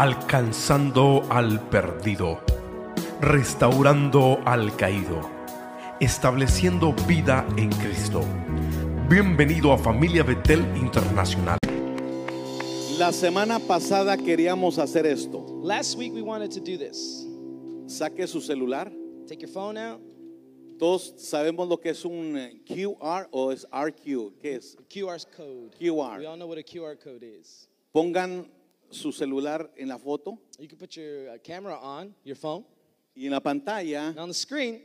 alcanzando al perdido, restaurando al caído, estableciendo vida en Cristo. Bienvenido a Familia Betel Internacional. La semana pasada queríamos hacer esto. Last week we wanted to do this. Saque su celular. Take your phone out, Todos sabemos lo que es un eh, QR o es RQ. ¿Qué es? QR code. QR. We all know what a QR code is. Pongan su celular en la foto You can put your uh, camera on your phone, y en la pantalla and on the screen,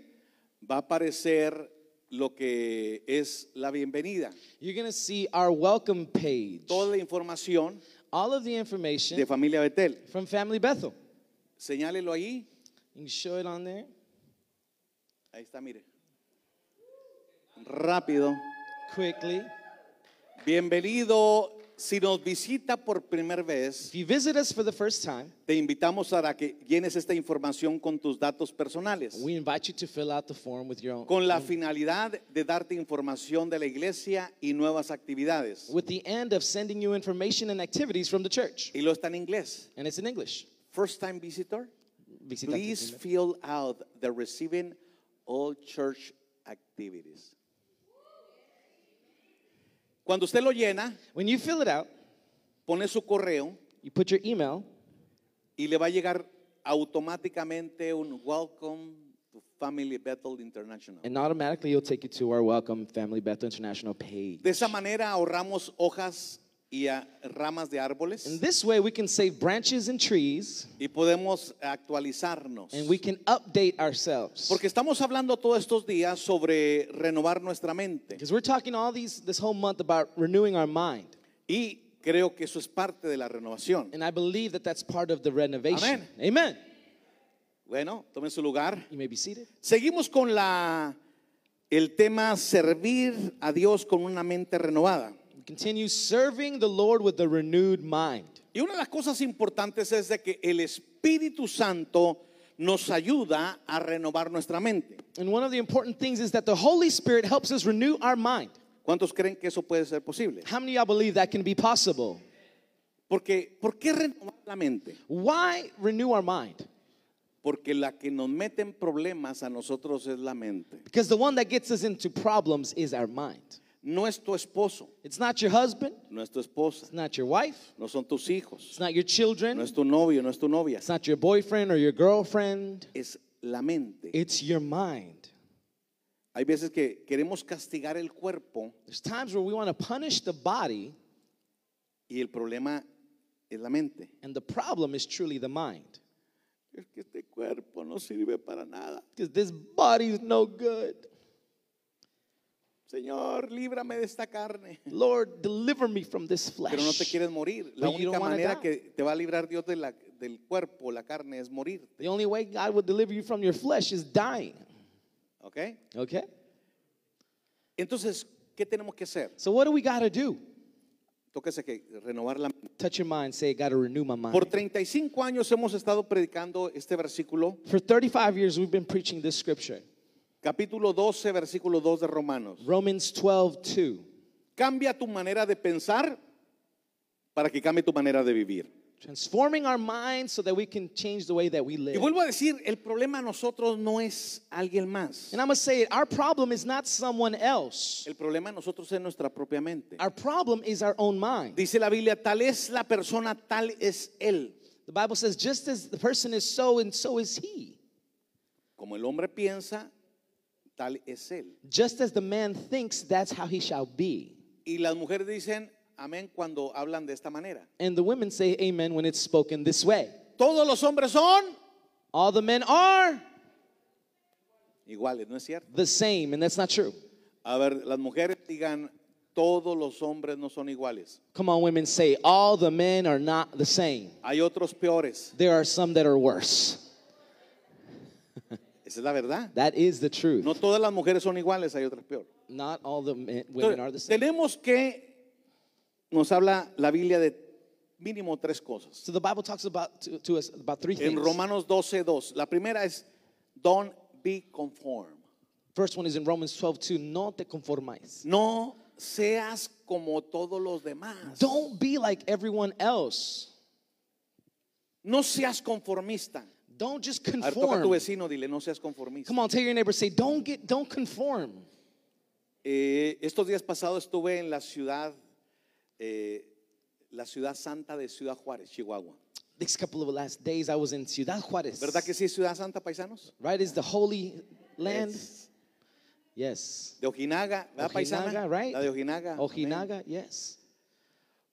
va a aparecer lo que es la bienvenida. you're going to see our welcome page. Toda la información All of the information de Familia Betel. from Family Bethel. Señálelo ahí. You can show it on there Ahí está, mire. Rápido. quickly. Bienvenido. Si nos visita por primera vez, If you visit us for the first time, te invitamos a que llenes esta información con tus datos personales, we invite you to fill out the form with your own. con la finalidad de darte información de la iglesia y nuevas actividades. With the end of sending you information and activities from the church. Y lo está en inglés. And it's in English. First time visitor, Visitante please fill out the receiving all church activities. Cuando usted lo llena, When you fill it out, pone su correo you put your email, y le va a llegar automáticamente un welcome to Family Bethel International. and automatically it'll take you to our Welcome Family Bethel International page. De esa manera ahorramos hojas y ah, ramas de árboles In this way, we can save branches and trees, y podemos actualizarnos. and we can update ourselves. Porque estamos hablando todos estos días sobre renovar nuestra mente. Because we're talking all these this whole month about renewing our mind, Y creo que eso es parte de la renovación. and I believe that that's part of the renovation. Amén. Amen. Bueno, tomen su lugar. You may be seated. Seguimos con la el tema servir a Dios con una mente renovada. Continue serving the Lord with a renewed mind. Y una de las cosas importantes es de que el Espíritu Santo nos ayuda a renovar nuestra mente. And one of the important things is that the Holy Spirit helps us renew our mind. ¿Cuántos creen que eso puede ser posible? How many of y'all believe that can be possible? Porque ¿por qué renovar la mente? Why renew our mind? Porque la que nos mete en problemas a nosotros es la mente. Because the one that gets us into problems is our mind. No es tu esposo, It's not your husband, no es tu esposa, it's not your wife, no son tus hijos, it's not your children, no es tu novio, no es tu novia. it's not your boyfriend or your girlfriend. Es la mente. It's your mind. Hay veces que queremos castigar el cuerpo There's times where we want to punish the body, y el problema es la mente. and the problem is truly the mind. Es que este cuerpo no sirve para nada. Because this body is no good. Señor, líbrame de esta carne. Lord, deliver me from this flesh. Pero no te quieres morir. La But you única don't wanna manera die. que te va a librar Dios de la- del cuerpo, la carne, es morir. The only way God will deliver you from your flesh is dying. ¿Ok? Okay? Entonces, ¿qué tenemos que hacer? So what do we got to do? Tóquese que renovar la mente. Touch your mind, say, got to renew my mind. Por 35 años hemos estado predicando este versículo, For 35 years, we've been preaching this scripture. Capítulo 12, versículo 2 de Romanos. Romans 12, 2. Cambia tu manera de pensar para que cambie tu manera de vivir. Transforming our minds so that we can change the way that we Y live. vuelvo a decir, el problema a nosotros no es alguien más. And I'm going to say it, our problem is not someone else. El problema a nosotros es nuestra propia mente. Our problem is our own mind. Dice la Biblia, tal es la persona, tal es él. The Bible says, just as the person is so, and so is he. Como el hombre piensa, tal es él. Just as the man thinks, that's how he shall be. Y las mujeres dicen, amén, cuando hablan de esta manera. And the women say amen when it's spoken this way. Todos los hombres son All the men are iguales, ¿no es cierto? the same, and that's not true. A ver, las mujeres digan, todos los hombres no son iguales. Come on, women, say, all the men are not the same. Hay otros peores. There are some that are worse. Esa es la verdad. That is the truth. No todas las mujeres son iguales, hay otras peores. Not all the men, women are the Entonces, same. tenemos que, nos habla la Biblia de mínimo tres cosas. So the Bible talks about to, to us about three En things. Romanos 12, 2. La primera es, don't be conformed. First one is in Romans 12, 2. No te conformáis. No seas como todos los demás. Don't be like everyone else. No seas conformista. Don't just A ver, toca a tu conform. vecino, dile, no seas conformista. Come on, tell your neighbor, say, don't get, don't conform. Eh, estos días pasados estuve en la ciudad, eh, la ciudad santa de Ciudad Juárez, Chihuahua. Next couple of last days, I was in Ciudad Juarez. ¿Verdad que sí es Ciudad Santa, paisanos? Right is the holy land. Es Yes. de Ojinaga, ¿verdad, paisana? Ojinaga, right? La de Ojinaga. Ojinaga, yes.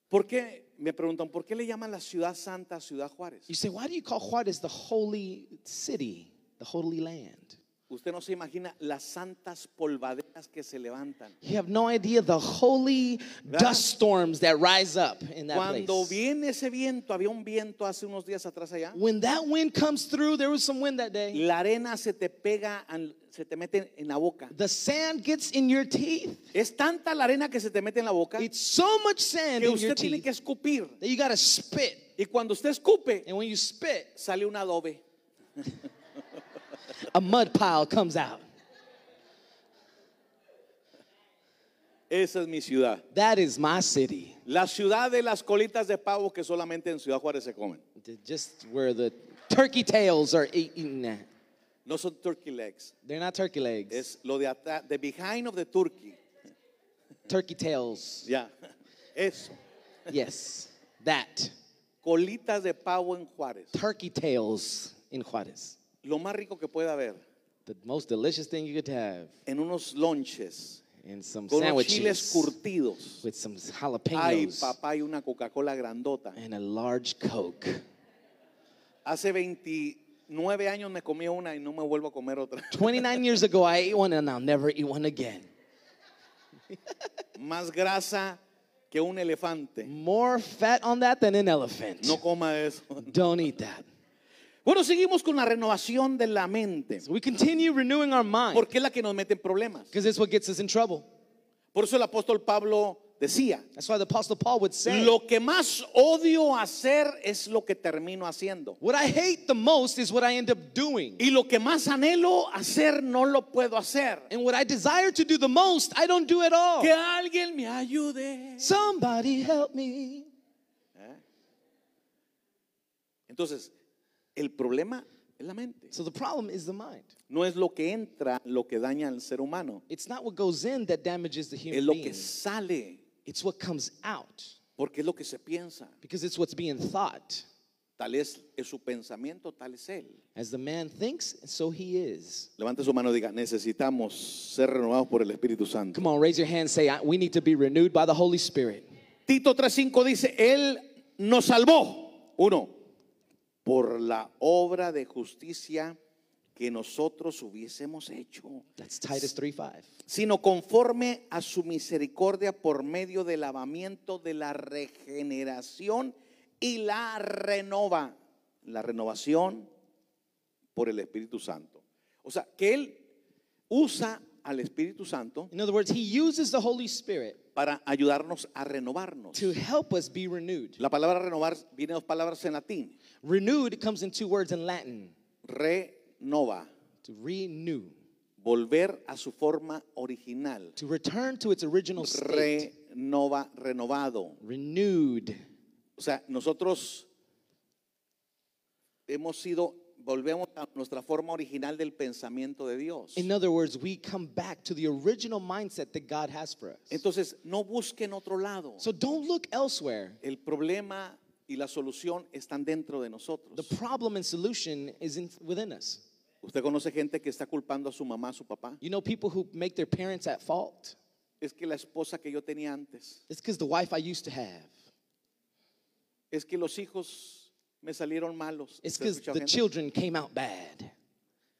¿Por qué? Me preguntan, ¿por qué le llaman la ciudad santa Ciudad Juárez? You say, why do you call Juarez the holy city, the holy land? Usted no se imagina las santas polvaderas que se levantan. You have no idea the holy dust storms that rise up in that Cuando place. viene ese viento, había un viento hace unos días atrás allá, When that wind comes through, there was some wind that day. la arena se te pega, al- se te mete en la boca. The sand gets in your teeth. Es tanta la arena que se te mete en la boca It's so much sand que in your usted tiene teeth que escupir. that you gotta spit. Y cuando usted escupe, And when you spit, sale un adobe. a mud pile comes out. Esa es mi ciudad. That is my city. La ciudad de las colitas de pavo que solamente en Ciudad Juárez se comen. Just where the turkey tails are eaten at. No son turkey legs. They're not turkey legs. Es lo de atrás, the behind of the turkey. turkey tails. Yeah. Eso. Yes. That. Colitas de pavo en Juárez. Turkey tails in Juarez. Lo más rico que puede haber. The most delicious thing you could have. En unos lonches. And some Con unos chiles sandwiches curtidos. with some Ay, jalapenos papá, y una Coca-Cola grandota. and a large Coke. Hace 29 años me comí una y no me vuelvo a comer otra. 29 years ago, I ate one and I'll never eat one again. Más grasa que un elefante. More fat on that than an elephant. No coma eso. Don't eat that. Bueno, seguimos con la renovación de la mente. So we continue renewing our mind Porque es la que nos mete en problemas. because it's what gets us in trouble. Por eso el apóstol Pablo decía, That's why the Apostle Paul would say, lo que más odio hacer es lo que termino haciendo. What I hate the most is what I end up doing. Y lo que más anhelo hacer no lo puedo hacer. And what I desire to do the most, I don't do at all. Que alguien me ayude. Somebody help me. Entonces, el problema es la mente. So the problem is the mind. No es lo que entra lo que daña al ser humano. It's not what goes in that damages the Es human lo being. que sale. It's what comes out Porque es lo que se piensa. because it's what's being thought. Tal es, es su pensamiento, tal es él. As the man thinks, so he is. Levante su mano y diga, necesitamos ser renovados por el Espíritu Santo. Come on, raise your hand. Say, "I- we need to be renewed by the Holy Spirit. Tito 3.5 dice, Él nos salvó. Uno, por la obra de justicia que nosotros hubiésemos hecho, That's Titus 3 5. sino conforme a su misericordia por medio del lavamiento de la regeneración y la renova. La renovación por el Espíritu Santo. O sea, que Él usa al Espíritu Santo In other words, he uses the Holy Spirit para ayudarnos a renovarnos. to help us be renewed. La palabra renovar viene dos palabras en latín. Renewed comes in two words in Latin Renova. to renew, Volver a su forma original. to return to its original state. Renova, renovado. Renewed. O sea, nosotros hemos sido, volvemos a nuestra forma original del pensamiento de Dios. In other words, we come back to the original mindset that God has for us. Entonces, no busquen otro lado. So don't look elsewhere. El problema y la solución están dentro de nosotros. The problem and solution is in, within us. Usted conoce gente que está culpando a su mamá, a su papá. You know people who make their parents at fault? Es que la esposa que yo tenía antes. It's because the wife I used to have. Es que los hijos me salieron malos. It's ¿Usted ha because the gente? children came out bad.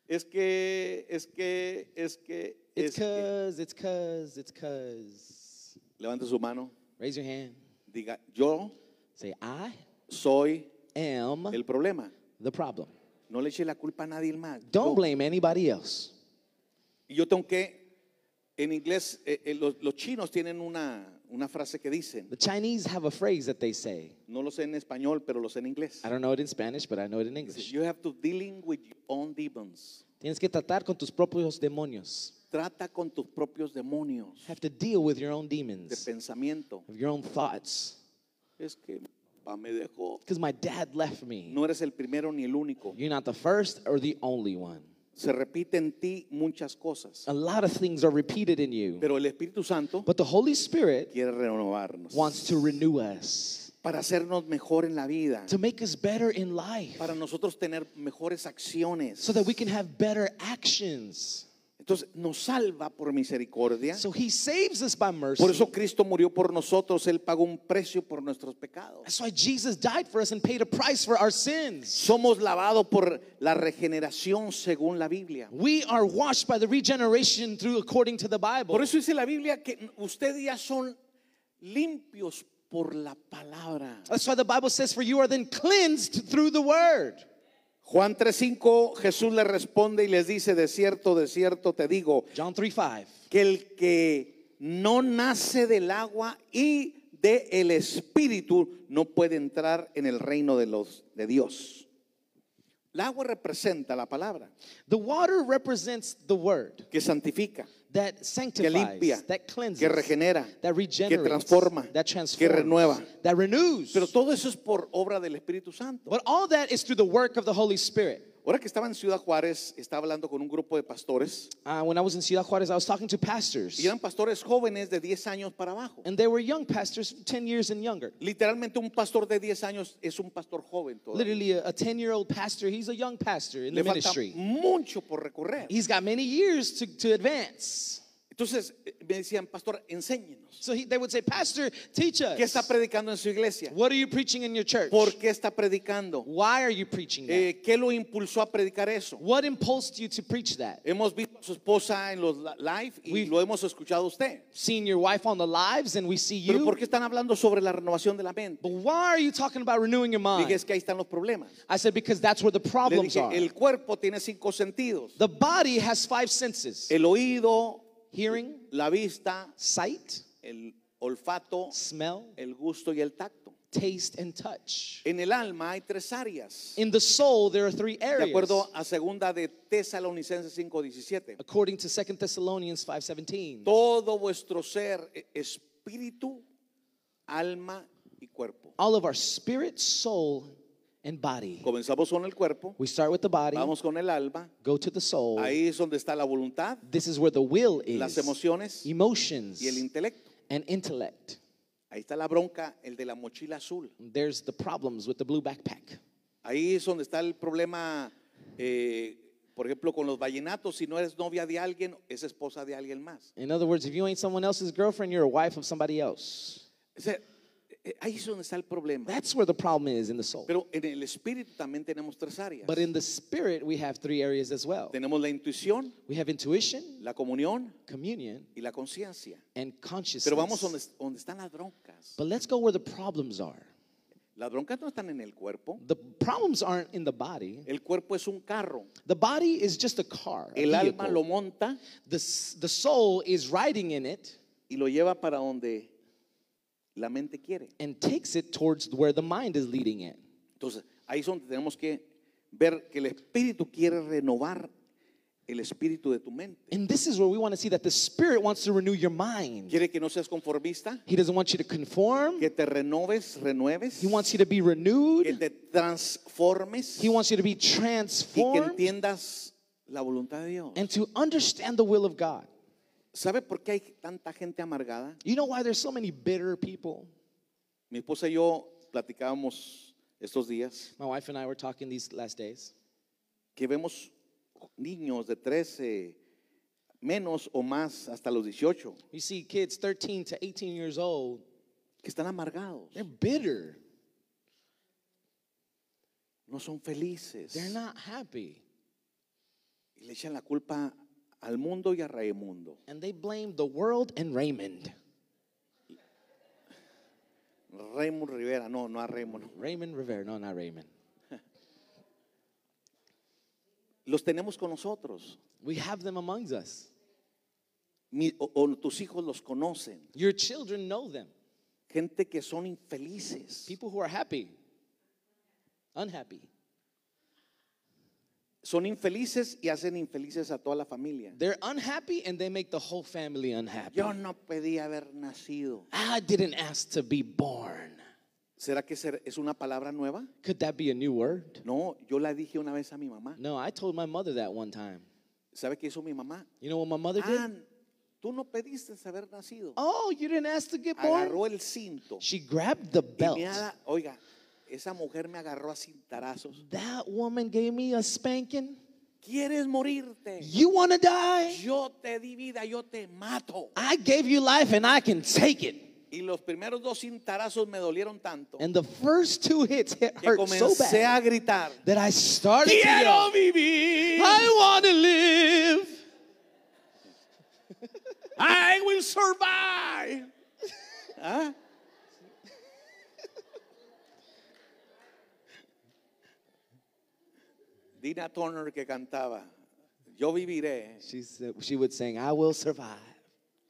Es que, es que, es que, It's es que. cause, it's cause, it's cause. Levante su mano. Raise your hand. Diga, yo Say, I soy am el problema. the problem. No le eche la culpa a nadie más. Don't Yo. blame anybody else. Y yo tengo que, en inglés, eh, eh, los, los chinos tienen una, una frase que dicen, The Chinese have a phrase that they say. no lo sé en español, pero lo sé en inglés. I don't know it in Spanish, but I know it in Dice, English. You have to dealing with your own demons. Tienes que tratar con tus propios demonios. Trata con tus propios demonios Have to deal with your own de demons, pensamiento. of your own thoughts. Es que papá me dejó. because my dad left me. No eres el primero ni el único. You're not the first or the only one. Se repite en ti muchas cosas. A lot of things are repeated in you. Pero el Espíritu Santo But the Holy Spirit quiere renovarnos. wants to renew us, Para hacernos mejor en la vida. to make us better in life, Para nosotros tener mejores acciones. so that we can have better actions. Entonces nos salva por misericordia. So He saves us by mercy. Por eso Cristo murió por nosotros. Él pagó un precio por nuestros pecados. That's why Jesus died for us and paid a price for our sins. Somos lavados por la regeneración según la Biblia. We are washed by the regeneration through according to the Bible. Por eso dice la Biblia que ustedes ya son limpios por la palabra. That's why the Bible says, For you are then cleansed through the word. Juan 3:5 Jesús le responde y les dice, de cierto, de cierto te digo, John 3 5. que el que no nace del agua y del el espíritu no puede entrar en el reino de los de Dios. El agua representa la palabra The water represents the word que santifica, that que sanctifies, limpia, that cleanses, que regenera, that que regenerates, transforma, that que transforms, renueva. that renews. Pero todo eso es por obra del Espíritu Santo. but all that is through the work of the Holy Spirit. Ahora que estaba en Ciudad Juárez, estaba hablando con un grupo de pastores Uh, when I was in Ciudad Juarez, I was talking to pastors, y eran pastores jóvenes de 10 años para abajo. and they were young pastors, 10 years and younger. Literalmente un pastor de 10 años es un pastor joven todavía. Literally, a 10 year old pastor, he's a young pastor in the falta ministry. mucho por recorrer. He's got many years to, to advance. Entonces eh, me decían, pastor, enséñenos. So he, they would say, Pastor, teach us. ¿Qué está predicando en su iglesia? What are you preaching in your church? ¿Por qué está predicando? Why are you preaching that? Eh, ¿Qué lo impulsó a predicar eso? What impulsed you to preach that? Hemos visto a su esposa en los li- live y We've- lo hemos escuchado a usted. Seen your wife on the lives and we see Pero you. ¿por qué están hablando sobre la renovación de la mente? But why are you talking about renewing your Dije, mind? es que ahí están los problemas. I said, because that's where the Le problems dije, are. el cuerpo tiene cinco sentidos. The body has five senses El oído, hearing, la vista, sight, el olfato, smell, el gusto y el tacto. taste, and touch. En el alma hay tres áreas. In the soul, there are three De areas. acuerdo a segunda de Tesalonicenses 5:17. According to 2 Thessalonians 5.17. Todo vuestro ser, e- espíritu, alma y cuerpo. All of our spirit, soul, and body. Comenzamos con el cuerpo, We start with the body, vamos con el alma. go to the soul. Ahí es donde está la voluntad, This is where the will las is. emociones Emotions y el intelecto. and intellect. Ahí está la bronca, el de la mochila azul. There's the problems with the blue backpack. Ahí es donde está el problema, eh, por ejemplo, con los vallenatos. Si no eres novia de alguien, es esposa de alguien más. In other words, if you ain't someone else's girlfriend, you're a wife of somebody else. Ahí es donde está el problema. That's where the problem is in the soul. Pero en el espíritu también tenemos tres áreas. But in the spirit, we have three areas as well. Tenemos la intuición, We have intuition, la comunión communion, y la conciencia. and consciousness. Pero vamos donde, donde están las broncas. But let's go where the problems are. Las broncas no están en el cuerpo. The problems aren't in the body. El cuerpo es un carro. The body is just a car. a El alma vehicle. lo monta The, the soul is riding in it y lo lleva para donde la mente quiere. and takes it towards where the mind is leading it. Entonces, ahí es donde tenemos que ver que el espíritu quiere renovar el espíritu de tu mente. And this is where we want to see that the spirit wants to renew your mind. Quiere que no seas conformista, He doesn't want you to conform. que te renoves, renueves, He wants you to be que renewed. te transformes He wants you to be que transformed entiendas la voluntad de Dios. and to understand the will of God. ¿Sabe por qué hay tanta gente amargada? You know why there's so many bitter people? Mi esposa y yo platicábamos estos días My wife and I were talking these last days. que vemos niños de 13, menos o más hasta los 18, You see kids 13 to 18 years old, que están amargados, they're bitter. no son felices They're not happy. y le echan la culpa al mundo y a Raimundo. And they blame the world and Raymond. Raymond Rivera, no, no a Raymond. Raymond Rivera. No, not Raymond. Los tenemos con nosotros. We have them amongst us. Mi- o, o tus hijos los conocen. Your children know them. Gente que son infelices. People who are happy, unhappy. Son infelices y hacen infelices a toda la familia. They're unhappy and they make the whole family unhappy. Yo no pedí haber nacido. I didn't ask to be born. ¿Será que es una palabra nueva? Could that be a new word? No, yo la dije una vez a mi mamá. No, I told my mother that one time. ¿Sabe qué hizo mi mamá? You know what my mother did? Ah, tú no pediste haber nacido. Oh, you didn't ask to get born? Agarró el cinto. She grabbed the Y belt. me ha- oiga, esa mujer me agarró a cintarazos. That woman gave me a spanking. ¿Quieres morirte? You want to die? Yo te di vida, yo te mato. I gave you life and I can take it. Y los primeros dos cintarazos me dolieron tanto And the first two hits hit, que hurt so comencé bad a gritar. that I started to Quiero yell, vivir. I want to live. I will survive. ¿Ah? Dina Turner que cantaba, yo viviré. She, said, she would sing, I will survive.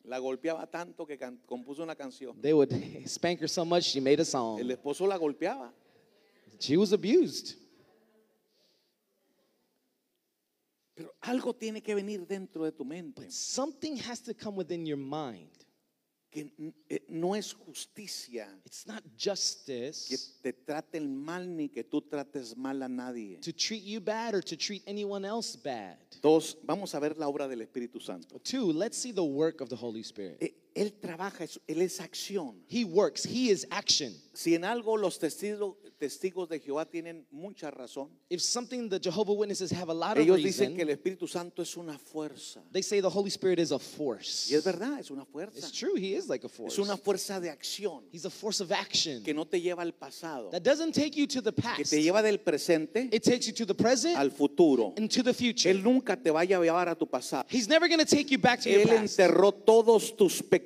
La golpeaba tanto que can- compuso una canción. They would spank her so much she made a El song. esposo la golpeaba. She was abused. Pero algo tiene que venir dentro de tu mente. But something has to come within your mind. Que eh, no es justicia It's not que justice te traten mal ni que tú trates mal a nadie. to treat you bad or to treat anyone else bad. Dos, vamos a ver la obra del Espíritu Santo. Two, let's see the work of the Holy Spirit. Él trabaja, Él es acción. He works, He is action. Si en algo los testigos, testigos de Jehová tienen mucha razón, If something the Jehovah Witnesses have a lot of ellos dicen que el Espíritu Santo es una fuerza. they say the Holy Spirit is a force. Y es verdad, es una fuerza. It's true, He is like a force. Es una fuerza de acción He's a force of action que no te lleva al pasado, that doesn't take you to the que past. te lleva del presente It takes you to the present al futuro. and to the future. Él nunca te va a llevar a tu pasado. He's never going to take you back to your Él past. enterró todos tus pecados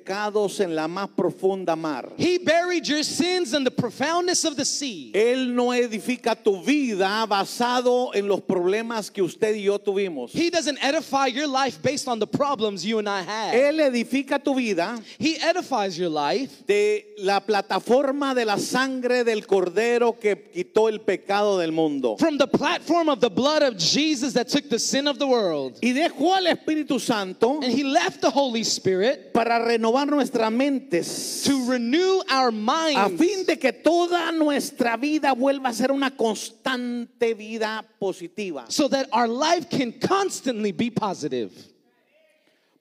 en la más profunda mar. He buried your sins in the profoundness of the sea. Él no edifica tu vida basado en los problemas que usted y yo tuvimos. He doesn't edify your life based on the problems you and I had. Él edifica tu vida He edifies your life de la plataforma de la sangre del cordero que quitó el pecado del mundo. from the platform of the blood of Jesus that took the sin of the world. Y dejó al Espíritu Santo And He left the Holy Spirit para renovar nuestras mentes. to renew our A minds fin de que toda nuestra vida vuelva a ser una constante vida positiva. so that our life can constantly be positive.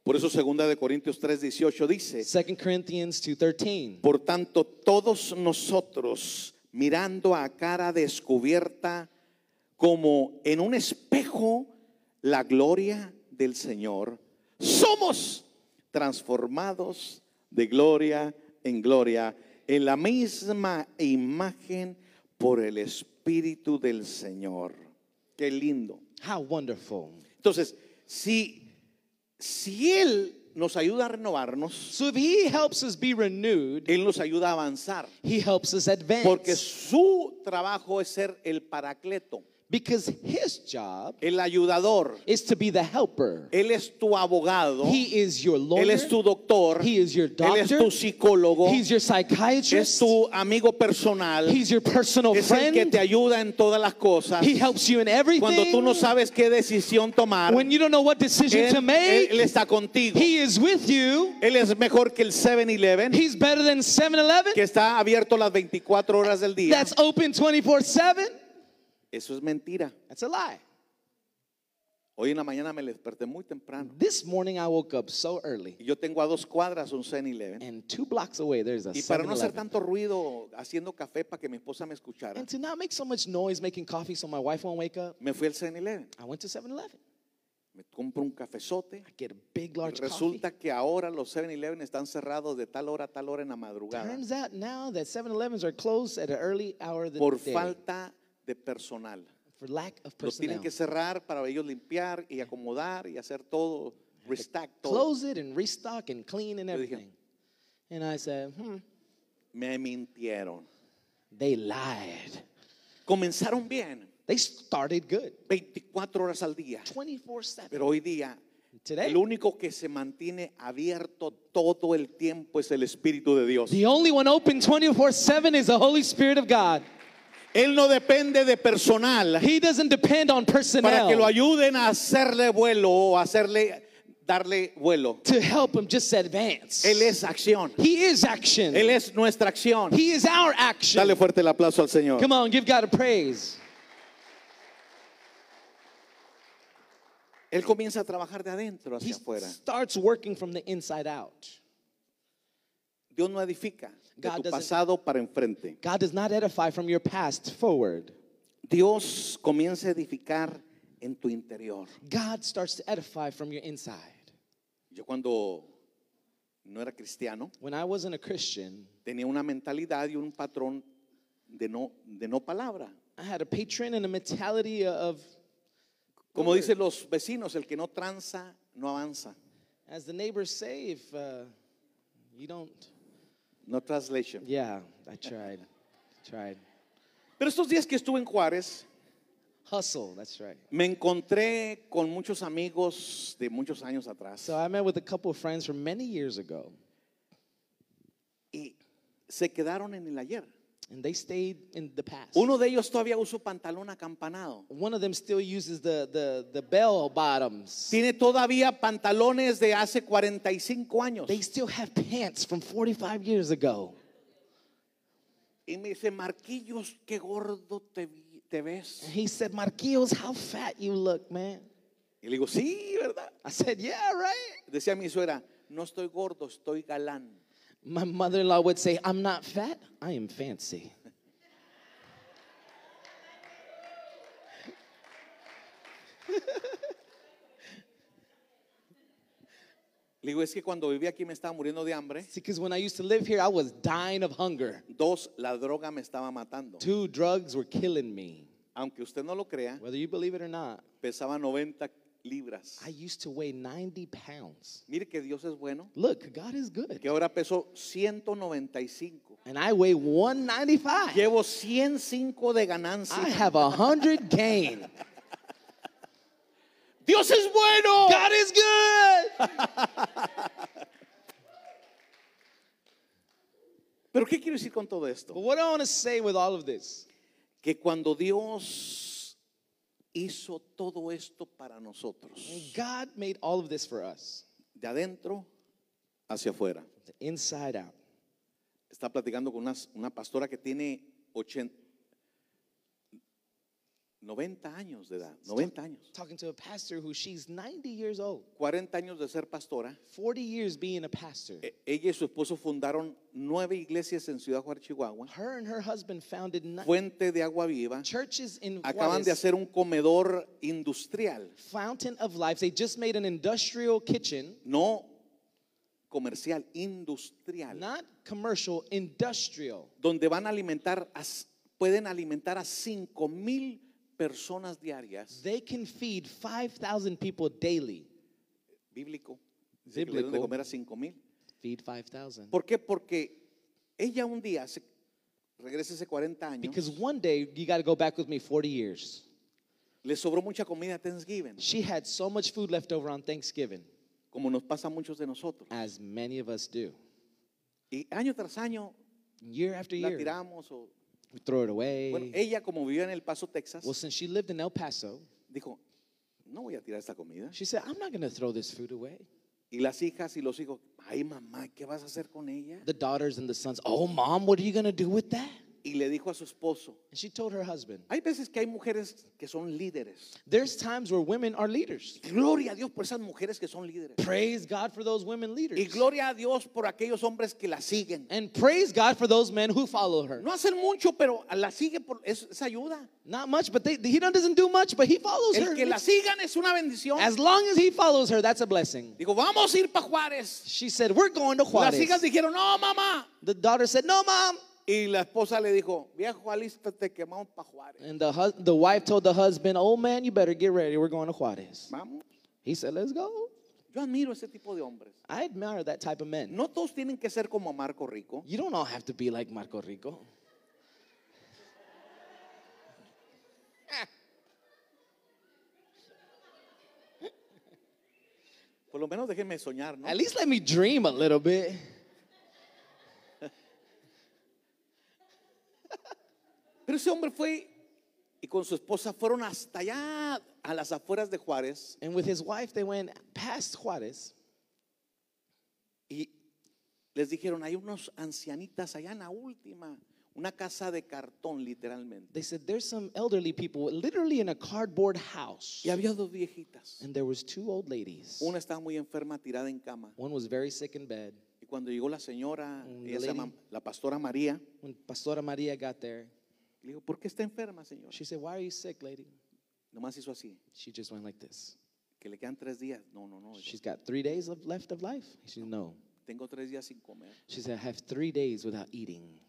Por eso segunda de Corintios 3:18 dice, 2 Corinthians 2:13. Por tanto, todos nosotros, mirando a cara descubierta, como en un espejo, la gloria del Señor, somos transformados de gloria en gloria en la misma imagen por el Espíritu del Señor. Qué lindo. How wonderful. Entonces, si, si Él nos ayuda a renovarnos, So if He helps us be renewed, Él nos ayuda a avanzar. He helps us advance. Porque su trabajo es ser el paracleto, Because His job el ayudador. is to be the helper. Él es tu abogado, He is your lawyer. Él es tu doctor, He is your Él es doctor. tu psicólogo, He's your es psychiatrist. tu amigo personal, He's your personal es el que friend. te ayuda en todas las cosas. He helps you in Cuando tú no everything. sabes qué decisión tomar, When you don't know what decision él, to él- make, él está contigo. He is with you. Él es mejor que el 7-Eleven, He's better than 7 que está abierto las 24 horas del día. That's open 24 7. Eso es mentira. That's a lie. Hoy en la mañana me desperté muy temprano. This morning I woke up so early. Y yo tengo a dos cuadras un 7-Eleven. And two blocks away, there's a Y para 7 no hacer tanto ruido haciendo café para que mi esposa me escuchara, And to not make so much noise making coffee so my wife won't wake up, me fui al 7-Eleven. I went to 7 Eleven. Me compro un cafezote. I get a big, large coffee. resulta que ahora los 7-Eleven están cerrados de tal hora a tal hora en la madrugada Turns out now that 7 Elevens are closed at an early hour of the por day falta de personal. for lack of Los tienen que cerrar para ellos limpiar y acomodar y hacer todo. Close it and restock and clean and everything. And I said, hmm, Me mintieron. they lied. Comenzaron bien, They started good 24 horas al día. 24 7. Pero hoy día Today, el único que se mantiene abierto todo el tiempo es el Espíritu de Dios. the only one open 24 7 is the Holy Spirit of God. Él no depende de personal He doesn't depend on para que lo personnel ayuden a hacerle vuelo o hacerle darle vuelo. to help him just advance. Él es acción. He is action. Él es nuestra acción. He is our action. Dale fuerte el aplauso al Señor. Come on, give God a praise. Él comienza a trabajar de adentro He hacia afuera. starts working from the inside out. Dios no edifica de God tu pasado para enfrente. God does not edify from your past forward. Dios comienza a edificar en tu interior. God starts to edify from your inside. Yo cuando no era cristiano, When I wasn't a Christian, tenía una mentalidad y un patrón de no, de no palabra. I had a patron and a mentality of, Como dicen los vecinos, el que no tranza, no avanza. as the neighbors say, if uh, you don't, No translation. yeah, I tried, tried. Pero estos días que estuve en Juárez, Hustle, that's right. me encontré con muchos amigos de muchos años atrás. So I met with a couple of friends from many years ago, Y se quedaron en el ayer. And they stayed in the past. Uno de ellos todavía usa pantalón acampanado. One of them still uses the, the, the bell bottoms. Tiene todavía pantalones de hace 45 años. They still have pants from 45 years ago. Y me dice, Marquillos, qué gordo te, te ves. And he said, Marquillos, how fat you look, man. Y le digo, sí, ¿verdad? I said, yeah, right. Decía mi suegra, no estoy gordo, estoy galán. My mother in law would say, I'm not fat, I am fancy. Le digo, es que cuando vivía aquí me estaba muriendo de hambre. Because when I used to live here, I was dying of hunger. Dos, la droga me estaba matando. Two drugs were killing me. Aunque usted no lo crea, Whether you believe it or not, pesaba 90 libras. I used to weigh 90 pounds. Mire que Dios es bueno, Look, God is good. que ahora peso 195. And I weigh 195. Llevo 105 de ganancia. I have a 100 gain. Dios es bueno. God is good. Pero ¿qué quiero decir con todo esto? But what I want to say with all of this, Que cuando Dios hizo todo esto para nosotros, God made all of this for us, de adentro hacia afuera. the inside out. Está platicando con una, una pastora que tiene 80, 90 años de edad, 90 años. Talking to a pastor who she's 90 years old, 40 años de ser pastora. 40 years being a pastor. E- Ella y su esposo fundaron nueve iglesias en Ciudad Juárez, Chihuahua. Her and her husband founded Fuente de agua viva. churches in Acaban de hacer un comedor industrial, Fountain of Life. They just made an industrial kitchen, no comercial, industrial, not commercial, industrial. donde van a alimentar, a pueden alimentar a 5 mil personas diarias. They can feed 5,000 people daily. Bíblico. Dice que le deben de comer a 5 mil. Feed 5,000. ¿Por qué? Porque ella un día, se, regresa hace 40 años, Because one day, you got to go back with me 40 years. le sobró mucha comida a Thanksgiving, She had so much food left over on Thanksgiving, como nos pasa a muchos de nosotros. as many of us do. Y año tras año Year after la year, tiramos. O, we throw it away. bueno, ella como vivía en El Paso, Texas, Well, since she lived in El Paso, dijo, no voy a tirar esta comida. she said, I'm not going to throw this food away. Y las hijas y los hijos, ay mamá, ¿qué vas a hacer con ella? The daughters and the sons, oh, mom, what are you going to do with that? Y le dijo a su esposo, And she told her husband, hay veces que hay mujeres que son líderes. there's times where women are leaders. Gloria a Dios por esas mujeres que son líderes. Praise God for those women leaders. Y gloria a Dios por aquellos hombres que la siguen. And praise God for those men who follow her. No hacen mucho, pero la sigue por es, es ayuda. Not much, but they, he doesn't do much, but he follows El her. que la sigan es una bendición. As long as he follows her, that's a blessing. Digo, vamos a ir para Juárez. She said, We're going to Las hijas dijeron, no, mamá. The daughter said, No, mom. Y la esposa le dijo, viejo, alístate que vamos para Juárez. And the, hus- the wife told the husband, Oh man, you better get ready. We're going to Juarez. Vamos. He said, Let's go. Yo admiro ese tipo de hombres. I admire that type of men. No todos tienen que ser como Marco Rico. You don't all have to be like Marco Rico. Por lo menos déjenme soñar, ¿no? At least let me dream a little bit. Pero ese hombre fue Y con su esposa fueron hasta allá, a las afueras de Juárez. And with his wife, they went past Juarez. Y les dijeron, hay unos ancianitas allá en la última, una casa de cartón literalmente. They said there's some elderly people literally in a cardboard house. Y había dos viejitas. And there was two old ladies. Una estaba muy enferma, tirada en cama. One was very sick in bed. Y cuando llegó la señora, ella the se llama lady- la pastora María, When Pastora Maria got there, le dijo, ¿por qué está enferma, señora? she said, Why are you sick, lady? Nomás hizo así, She just went like this. que le quedan tres días. No, no, no. She's got three days of left of life. She said, No. Tengo tres días sin comer. She said, I have three days without eating.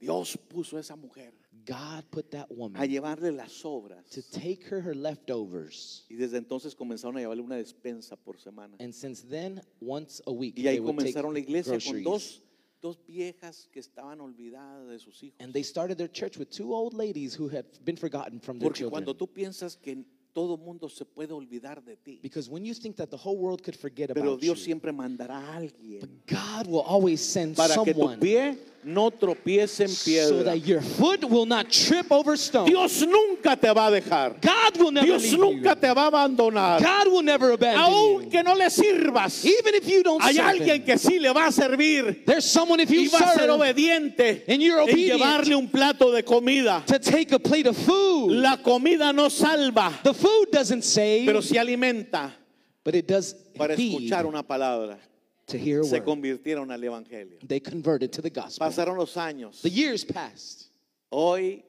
Dios puso a esa mujer God put that a woman llevarle las to take her her leftovers. Y desde entonces comenzaron a llevarle una despensa por semana. And since then, once a week, Y ahí they would take comenzaron la iglesia con groceries. dos, dos viejas que estaban olvidadas de sus hijos. And they started their church with two old ladies who had been forgotten from their Porque children. cuando tú piensas que todo mundo se puede olvidar de ti, Because when you think that the whole world could forget pero about Dios you, siempre mandará a alguien God will always send para que tu someone pie no tropiece en so piedra. that your foot will not trip over stone. Dios nunca te va a dejar. God will never Dios leave nunca you. te va a abandonar. God will never abandon you. Aunque no le sirvas, Even if you don't hay serve alguien him, que sí le va a servir there's someone if y you va a ser serve obediente and you're en obedient llevarle un plato de comida. to take a plate of food. La comida no salva, The food doesn't save, pero sí alimenta but it does para escuchar una palabra. to hear a Se word. convirtieron al evangelio. They converted to the gospel. Pasaron los años. The years passed. Hoy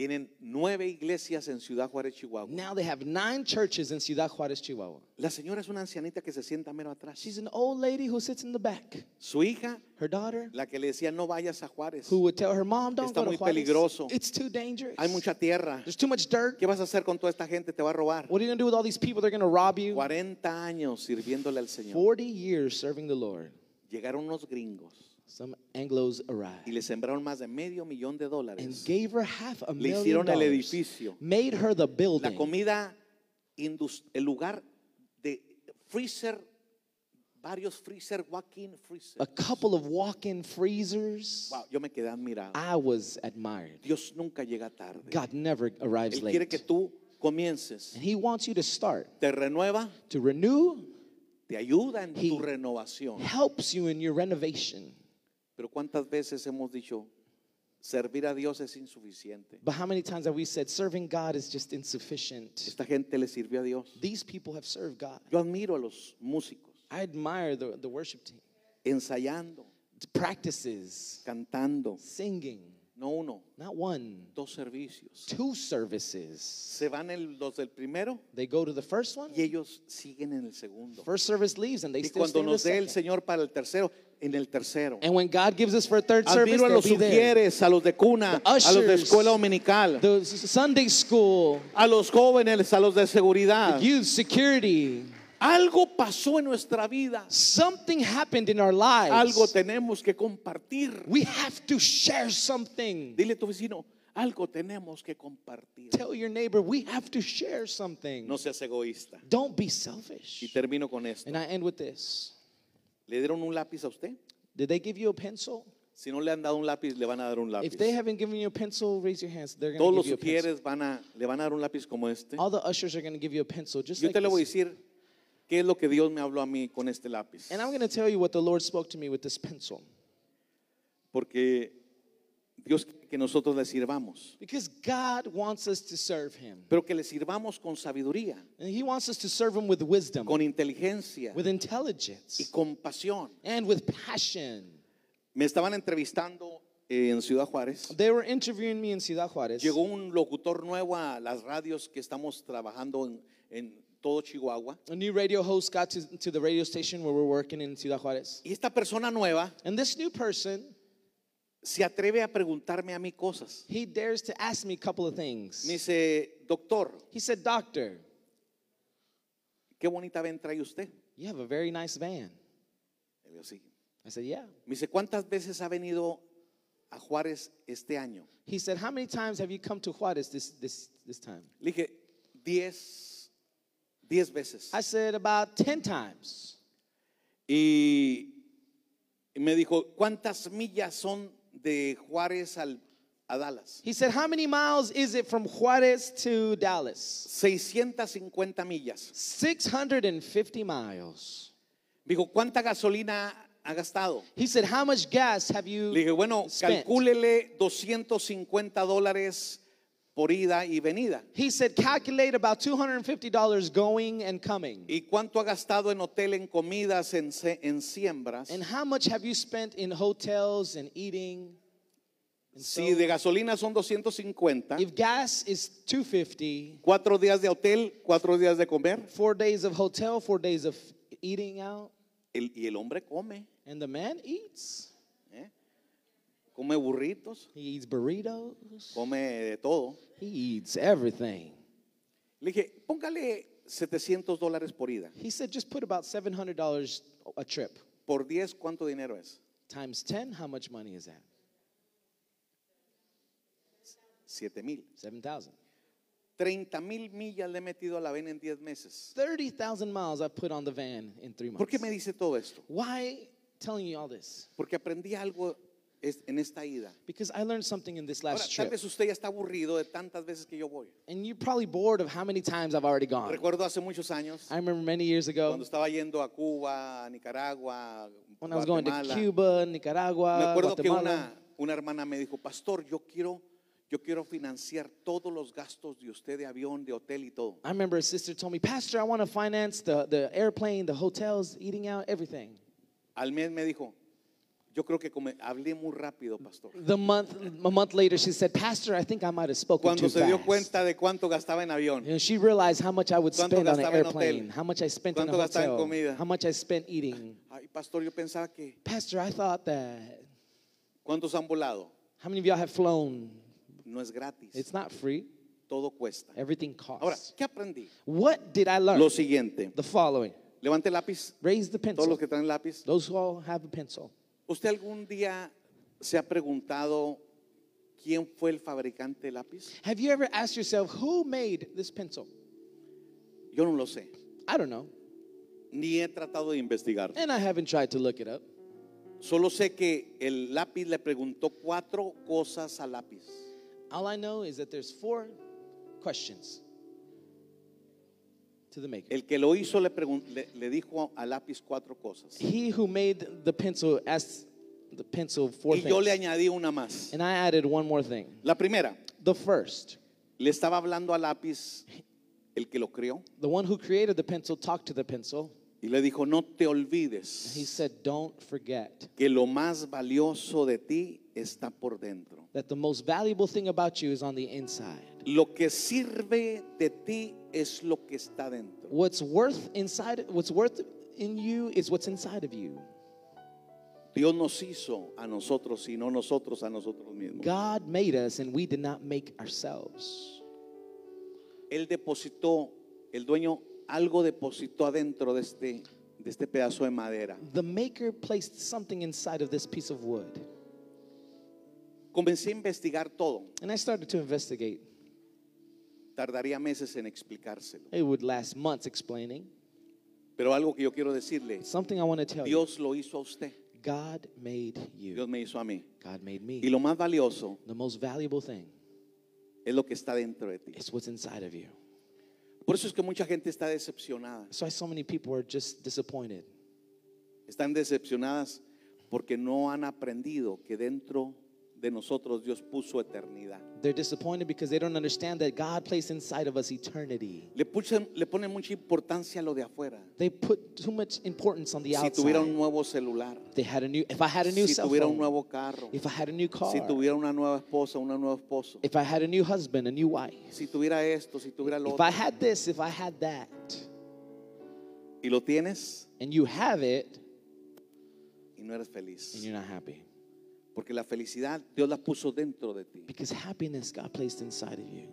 tienen nueve iglesias en Ciudad Juárez, Chihuahua. Now they have nine churches in Ciudad Juárez, Chihuahua. La señora es una ancianita que se sienta mero atrás. She's an old lady who sits in the back. Su hija, Her daughter, la que le decía no vayas a Juárez. who would tell her mom, "Don't Está go to muy Juárez. peligroso. It's too dangerous. Hay mucha tierra. There's too much dirt. ¿Qué vas a hacer con toda esta gente? Te va a robar. What are you gonna do with all these people? They're gonna rob you." 40 años sirviéndole al Señor. 40 years serving the Lord. Llegaron unos gringos Some Anglos y arrived le sembraron más de medio millón de and dólares. gave her half a Le million hicieron el dollars. edificio. Made her the La building. comida, indus- el lugar de freezer, varios freezer, walk-in freezer. A couple of walk-in freezers. Wow, yo me quedé admirado. I was admired. Dios nunca llega tarde. God never arrives Él quiere que late. tú comiences. And He wants you to start, Te renueva, to renew, te ayuda en He- tu renovación. helps you in your renovation. Pero ¿cuántas veces hemos dicho, servir a Dios es insuficiente? But how many times have we said serving God is just insufficient? Esta gente le sirvió a Dios. These people have served God. Yo admiro a los músicos I admire the, the worship team. ensayando, Practices, cantando, singing, no uno, not one, dos servicios. two services. Se van el- los del primero They go to the first one, y ellos siguen en el segundo. first service leaves, and they Y still stay cuando in the nos dé el second. Señor para el tercero, en el tercero. And when God gives us for a third service, Admiro a they'll los be there. sugieres, a los de cuna, The a los de ushers. escuela dominical, The Sunday school, a los jóvenes, a los de seguridad. youth, security. Algo pasó en nuestra vida. Something happened in our lives. Algo tenemos que compartir. We have to share something. Dile a tu vecino, algo tenemos que compartir. Tell your neighbor, we have to share something. No seas egoísta. Don't be selfish. Y termino con esto. And I end with this. ¿Le dieron un lápiz a usted? Did they give you a pencil? Si no le han dado un lápiz, le van a dar un lápiz. If they haven't given you a pencil, raise your hands. They're Todos los give you a pencil. sugieres van a, le van a dar un lápiz como este. All the ushers are going to give you a pencil, just Yo like te le voy a this. decir qué es lo que Dios me habló a mí con este lápiz. And I'm going to tell you what the Lord spoke to me with this pencil. Porque Dios quiere que nosotros le sirvamos. Because God wants us to serve Him. Pero que le sirvamos con sabiduría, And He wants us to serve Him with wisdom, con inteligencia with y intelligence, compasión. and with passion. Me estaban entrevistando eh, en Ciudad Juárez. They were interviewing me in Ciudad Juárez. Llegó un locutor nuevo a las radios que estamos trabajando en, en todo Chihuahua. A new radio host got to, to the radio station where we're working in Ciudad Juárez. Y esta persona nueva And this new person, se atreve a preguntarme a mí cosas. he dares to ask me a couple of things. Me dice, doctor, He said, Doctor, qué bonita ven trae usted. you have a very nice van. Y yo, "Sí". I said, Yeah. Me dice, ¿cuántas veces ha venido a Juárez este año? He said, How many times have you come to Juárez this, this, this time? Le dije, diez, diez veces. I said, About 10 times. Y me dijo, ¿cuántas millas son de Juárez al, a Dallas. He said, How many miles is it from Juarez to Dallas? 650 millas. 650 miles. Dijo, ¿cuánta gasolina ha gastado? He said, How much gas have you Le dije, bueno, spent? calcúlele 250 dólares por ida y venida. He said, Calculate about $250 going and coming. ¿Y cuánto ha gastado en hotel, en comidas, en, en siembras? And how much have you spent in hotels and eating? And so, Si de gasolina son 250, if gas is 250, cuatro días de hotel, cuatro días de comer, four days of hotel, four days of eating out, el- y el hombre come, and the man eats. Come burritos, He eats burritos. come de todo. He eats everything. Le dije, póngale 700 dólares por ida. He said, just put about $700 a trip. Por 10, ¿cuánto dinero es? Times 10, how much money is that? 7 mil. 7,000. 30 mil millas le he metido a la vena en 10 meses. 30,000 miles I put on the van in three months. ¿Por qué me dice todo esto? Why telling you all this? Porque aprendí algo es- en esta ida. Because I learned something in this Ahora, last tal trip. vez usted ya está aburrido de tantas veces que yo voy. And you're probably bored of how many times I've already gone. Recuerdo hace muchos años, I remember many years ago cuando estaba yendo a Cuba, a Nicaragua, when I was going to Guatemala. Cuba, Me Nicaragua, acuerdo que Guatemala. una, una hermana me dijo, pastor, yo quiero, yo quiero financiar todos los gastos de usted de avión, de hotel y todo. I remember a sister told me, Pastor, I want to finance the, the airplane, the hotels, eating out, everything. Al mes me dijo, yo creo que hablé muy rápido, pastor. The month, a month later, she said, Pastor, I think I might have spoken Cuando too se dio fast. cuenta de cuánto gastaba en avión, And she realized how much I would ¿Cuánto spend on an gastaba en airplane, hotel? how much I spent in a ¿Cuánto gastaba en hotel, comida? how much I spent eating. ay, pastor, yo pensaba que, Pastor, I thought that. ¿cuántos han volado? How many of y'all have flown? No es gratis, It's not free. todo cuesta. Everything Ahora, costs. ¿qué aprendí? What did I learn? Lo siguiente, The following. levante el lápiz, Raise the todos pencil. los que traen lápiz. Those who all have a pencil. ¿Usted algún día se ha preguntado quién fue el fabricante de lápiz? Have you ever asked yourself, who made this pencil? Yo no lo sé, I don't know. ni he tratado de investigar. And I haven't tried to look it up. Solo sé que el lápiz le preguntó cuatro cosas al lápiz. All I know is that there's four questions to the maker. El que lo hizo le, pregun- le, le dijo al lápiz cuatro cosas. He who made the pencil asked the pencil four Y yo le things. añadí una más. And I added one more thing. La primera, The first, le estaba hablando al lápiz el que lo creó the one who created the pencil talked to the pencil. Y le dijo, no te He olvides said, Don't forget que lo más valioso de ti está por dentro. that the most valuable thing about you is on the inside. Lo que sirve de ti es lo que está dentro. What's worth inside, what's worth in you is what's inside of you. Dios nos hizo a nosotros y no nosotros a nosotros mismos. God made us and we did not make ourselves. Él depositó, el dueño algo depositó adentro de este, de este pedazo de madera. The maker placed something inside of this piece of wood. Comencé a investigar todo. And I started to investigate. Tardaría meses en explicárselo. It would last months explaining. Pero algo que yo quiero decirle, Something I want to tell you. Dios lo hizo a usted. God made you. Dios me hizo a mí. God made Y me. lo más valioso The most valuable thing es lo que está dentro de ti. is what's inside of you. Por eso es que mucha gente está decepcionada. That's why so many people are just disappointed. Están decepcionadas porque no han aprendido que dentro de nosotros Dios puso eternidad. They're disappointed because they don't understand that God placed inside of us eternity. Le, pusen- le ponen mucha importancia a lo de afuera. They put too much importance on the Si tuviera un outside. nuevo celular, They had a new. If I had a new si cell tuviera un phone, nuevo carro, if I had a new car, si tuviera una nueva esposa, un nuevo esposo, if I had a new husband, a new wife, si tuviera esto, si tuviera lo if otro, I had this, if I had that, y lo tienes and you have it, y no eres feliz. and you're not happy. Porque la felicidad Dios la puso dentro de ti. Because happiness God placed inside of you.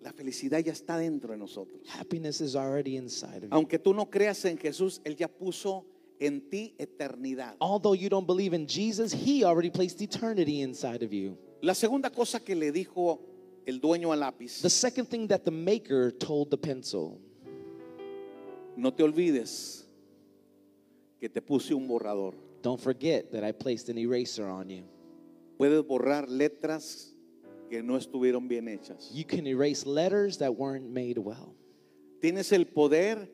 La felicidad ya está dentro de nosotros. Happiness is already inside of you. Aunque tú no creas en Jesús, Él ya puso en ti eternidad. Although you don't believe in Jesus, He already placed eternity inside of you. La segunda cosa que le dijo el dueño al lápiz, The second thing that the maker told the pencil no te olvides que te puse un borrador. Don't forget that I placed an eraser on you. Puedes borrar letras que no estuvieron bien hechas. You can erase letters that weren't made well. Tienes el poder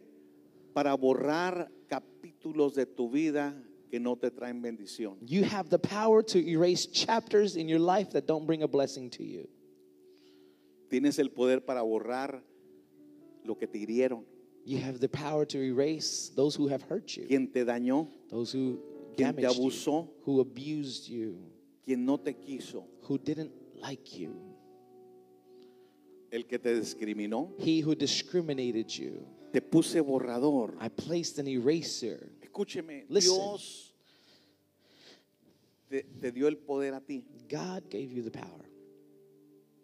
para borrar capítulos de tu vida que no te traen bendición. You have the power to erase chapters in your life that don't bring a blessing to you. Tienes el poder para borrar lo que te hirieron, You have the power to erase those who have hurt you, quien te dañó, those who quien te you, abusó, who abused you, quien no te quiso, who didn't like you, el que te discriminó. he who discriminated you. Te puse borrador. I placed an eraser. Escúcheme, Listen. Dios te, te dio el poder a ti. God gave you the power.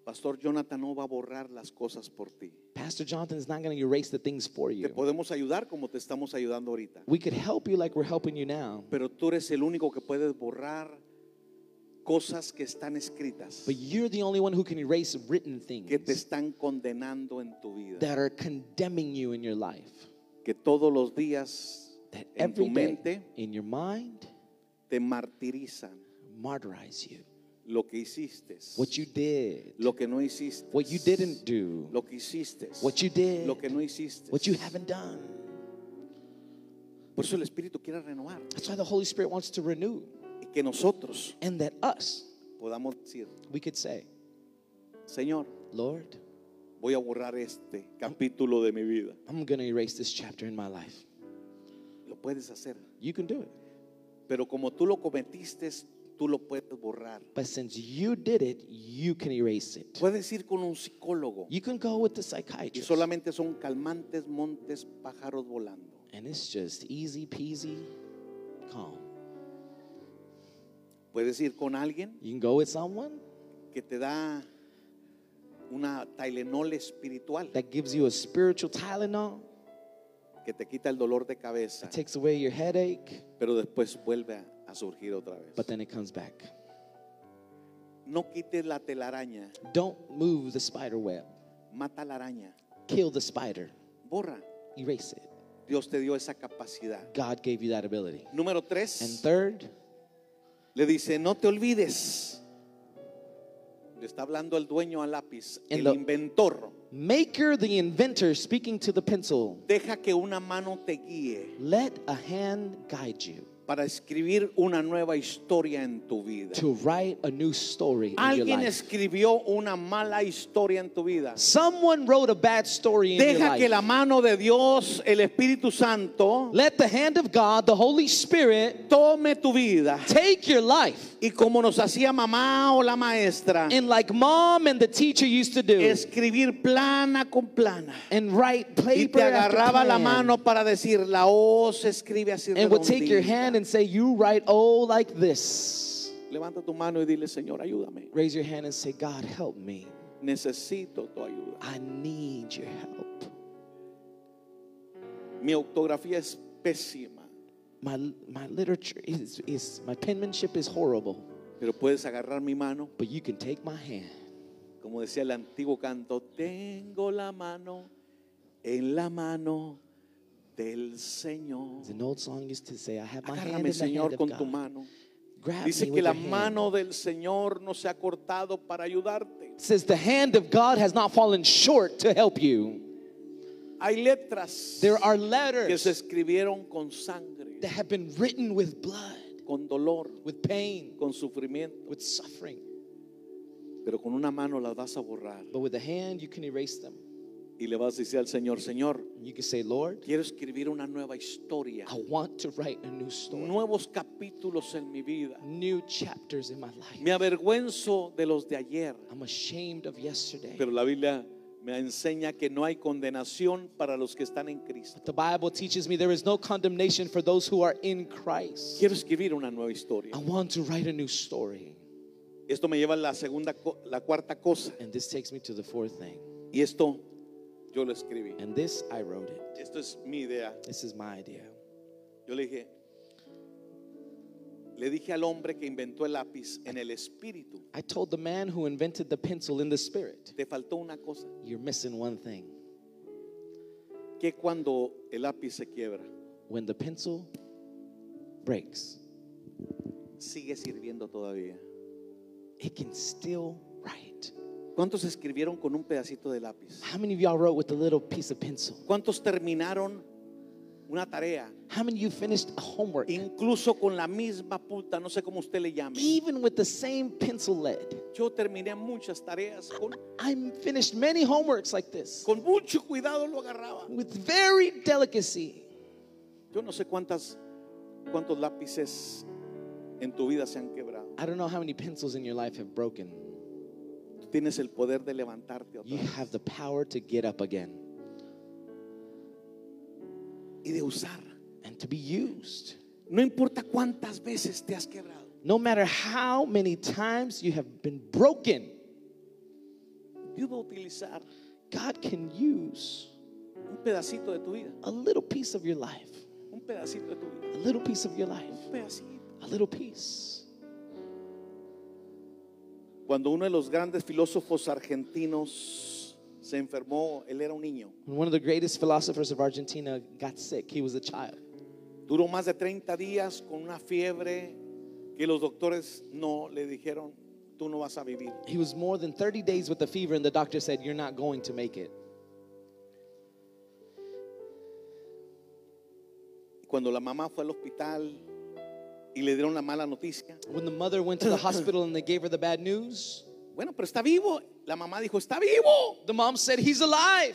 Pastor Jonathan no va a borrar las cosas por ti. Pastor Jonathan is not going to erase the things for Te you. podemos ayudar como te estamos ayudando ahorita. We could help you like we're helping you now, Pero tú eres el único que puedes borrar cosas que están escritas, but you're the only one who can erase written que te things están condenando en tu vida. that are condemning you in your life. Que todos los días That en tu day mente in your mind te martirizan martyrize you. Lo que hiciste, What you did, lo que no hiciste, what you didn't do, lo que hiciste, what you did, lo que no hiciste. what you haven't done. Por eso el Espíritu quiere renovar That's why the Holy Spirit wants to renew. y que nosotros And that us, podamos decir, we could say, Señor, Lord, voy a borrar este capítulo de mi vida. I'm going to erase this chapter in my life. Lo puedes hacer, You can do it. pero como tú lo cometiste, tú lo puedes borrar. But since you did it, you can erase it. Puedes ir con un psicólogo You can go with the y psychiatrist. solamente son calmantes, montes, pájaros volando. And it's just easy peasy, calm. Puedes ir con alguien You can go with someone que te da una Tylenol espiritual that gives you a spiritual Tylenol que te quita el dolor de cabeza, that takes away your headache, pero después vuelve a, a surgir otra vez. but then it comes back. No quites la telaraña, Don't move the spider web. mata la araña, Kill the spider. borra. Erase it. Dios te dio esa capacidad. God gave you that ability. Número And tres, third, le dice, no te olvides. Le está hablando el dueño al lápiz, En el inventor. Maker, the inventor, speaking to the pencil, Deja que una mano te guíe let a hand guide you para escribir una nueva historia en tu vida. to write a new story in your Alguien life. escribió una mala historia en tu vida. Someone wrote a bad story in your Deja que life. la mano de Dios, el Espíritu Santo, Let the hand of God, the Holy Spirit, tome tu vida. take your life. Y como nos hacía mamá o la maestra, And like mom and the teacher used to do, escribir plana con plana. and write Y paper te after agarraba la mano para decir, la O se escribe así and would take your redondita. Hand and say, "You write oh like this." Levanta tu mano y dile, Señor, ayúdame. Raise your hand and say, "God, help me. Necesito tu ayuda. I need your help." Mi ortografía es pésima, My my literature is is my penmanship is horrible, pero puedes agarrar mi mano, but you can take my hand. como decía el antiguo canto, tengo la mano en la mano del Señor. An old song used to say, "I have my hand in Agárrame, the Señor, hand of con tu God." mano. Grab Dice me que with la your hand. mano del Señor no se ha cortado para ayudarte. It says the hand of God has not fallen short to help you. Hay letras There are que se letters escribieron con sangre, that have been written with blood, con dolor, with pain, con sufrimiento, with suffering. pero con una mano las vas a borrar But with a hand, you can erase them. Y le vas a decir al Señor, Señor, You can say, Lord, quiero escribir una nueva historia, I want to write a new story, nuevos capítulos en mi vida. new chapters in my life. Me avergüenzo de los de ayer, I'm ashamed of yesterday. pero la Biblia me enseña que no hay condenación para los que están en Cristo. The Bible teaches me there is no condemnation for those who are in Christ. Quiero escribir una nueva historia. I want to write a new story. Esto me lleva a la segunda, la cuarta cosa. And this takes me to the fourth thing. Y esto yo lo escribí. And this, I wrote it. Esto es mi idea. This is my idea. Yo le dije, le dije al hombre que inventó el lápiz en el espíritu, I told the man who invented the pencil in the spirit, te faltó una cosa, you're missing one thing. que cuando el lápiz se quiebra, When the pencil breaks, sigue sirviendo todavía. it can still write. ¿Cuántos escribieron con un pedacito de lápiz? How many of y'all wrote with a little piece of pencil? ¿Cuántos terminaron una tarea? How many of you finished a homework? Incluso con la misma punta, no sé cómo usted le llame. Even with the same pencil lead. Yo terminé muchas tareas con, I finished many homeworks like this con mucho cuidado lo agarraba. with very delicacy. Yo no sé cuántas cuántos lápices en tu vida se han quebrado. I don't know how many pencils in your life have broken. Tienes el poder de levantarte otra You vez have the power to get up again y de usar. and to be used. No importa cuántas veces te has quebrado. No matter how many times you have been broken, Dios va a utilizar God can use un pedacito de tu vida, a little piece of your life, un pedacito de tu vida, a little piece of your life, un pedacito. a little piece. Cuando uno de los grandes filósofos argentinos se enfermó, él era un niño. When one of the greatest philosophers of Argentina got sick, he was a child. Duró más de 30 días con una fiebre que los doctores no le dijeron, tú no vas a vivir. He was more than 30 days with a fever, and the doctor said, You're not going to make it. Cuando la mamá fue al hospital y le dieron la mala noticia, When the mother went to the hospital and they gave her the bad news, bueno, pero está vivo. La mamá dijo, está vivo. the mom said, He's alive.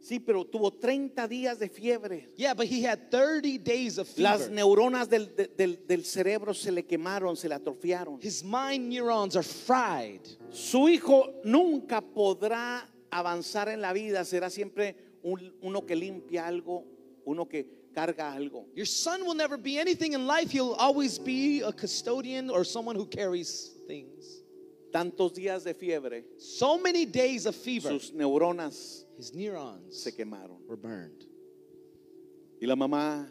Sí, pero tuvo 30 días de fiebre. Yeah, but he had 30 days of Las fever. neuronas del, de- del- del cerebro se le quemaron, se le atrofiaron. His mind neurons are fried. Su hijo nunca podrá avanzar en la vida, será siempre un- uno que limpia algo, uno que carga algo. Your son will never be anything in life. He'll always be a custodian or someone who carries things. Tantos días de fiebre, So many days of fever, sus neuronas his neurons se quemaron. were burned. Y la mamá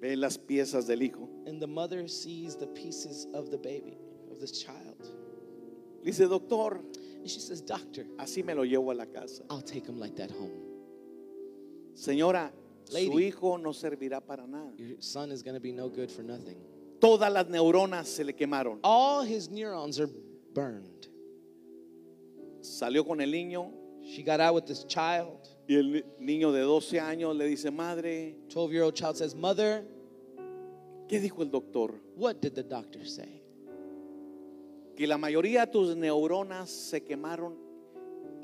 ve las piezas del hijo. And the mother sees the pieces of the baby, of this child. Dice, doctor, And she says, Doctor, así me lo llevo a la casa. I'll take him like that home. Señora, su Lady. hijo no servirá para nada. Your son is going to be no good for nothing. Todas las neuronas se le quemaron. All his neurons are burned. Salió con el niño She got out with this child. y el ni- niño de 12 años le dice, madre, 12 year old child says, Mother, ¿qué dijo el doctor? what did the doctor say? Que la mayoría de tus neuronas se quemaron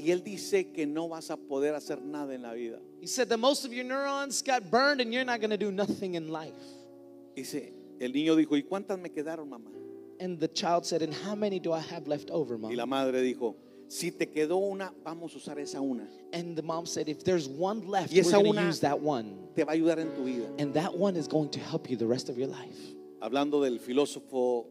y él dice que no vas a poder hacer nada en la vida. He said that most of your neurons got burned and you're not going to do nothing in life. Dice, el niño dijo, ¿y cuántas me quedaron, mamá? And the child said, And how many do I have left over, Y la mom? madre dijo, si te quedó una, vamos a usar esa una. And the mom said, If there's one left, Y we're going to use that one. Te va a ayudar en tu vida. And that one is going to help you the rest of your life. Hablando del filósofo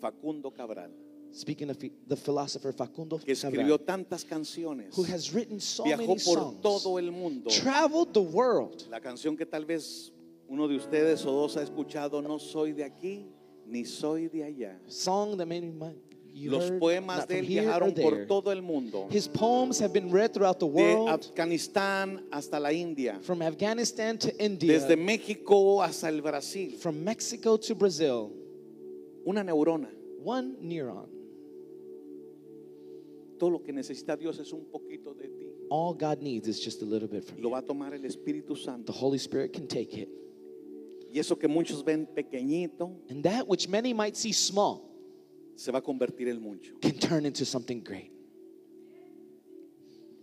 Facundo Cabral, Speaking of the philosopher Facundo que Cabral, escribió tantas canciones, who has written so viajó many por songs, todo el mundo. traveled the world. La canción que tal vez uno de ustedes o dos ha escuchado, no soy de aquí ni soy de allá. Song that many you Los heard, poemas de él viajaron por todo el mundo, His poems have been read throughout the de world, Afganistán hasta la India, from Afghanistan to India, desde México hasta el Brasil. from Mexico to Brazil. Una neurona. One neuron. Todo lo que necesita Dios es un poquito de ti. All God needs is just a little bit from Lo va a tomar el Espíritu The Santo. Holy Spirit can take it. Y eso que muchos ven pequeñito, And that which many might see small se va a convertir en mucho. can turn into something great.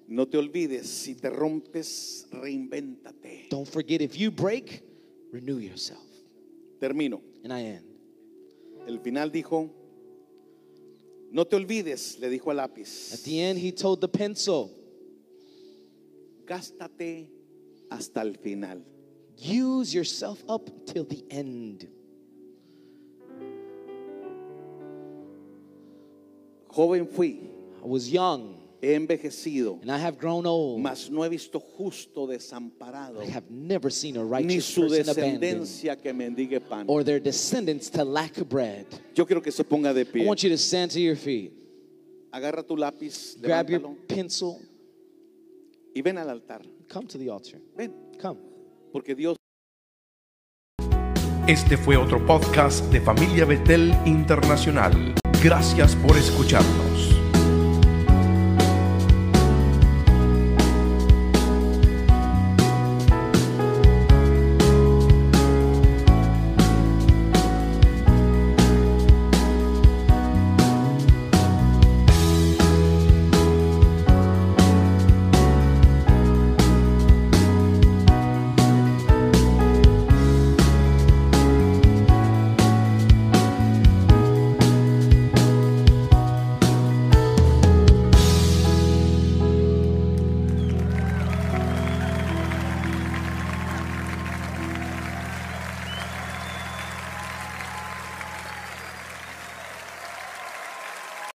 No te olvides, si te rompes, reinvéntate. Don't forget if you break, renew yourself. Termino. And I end. El final dijo, no te olvides, le dijo al lápiz, At the end, he told the pencil, gástate hasta el final. use yourself up till the end. Joven fui, I was young he envejecido, and I have grown old. mas no he visto justo desamparado, I have never seen a ni su person abandoned descendencia que mendigue pan. or their descendants to lack bread. Yo quiero que se ponga de I pie. want you to stand to your feet. Agarra tu lápiz, Grab your pencil. y ven al altar. Come to the altar. Ven, Come. porque Dios Este fue otro podcast de Familia Betel Internacional. Gracias por escucharnos.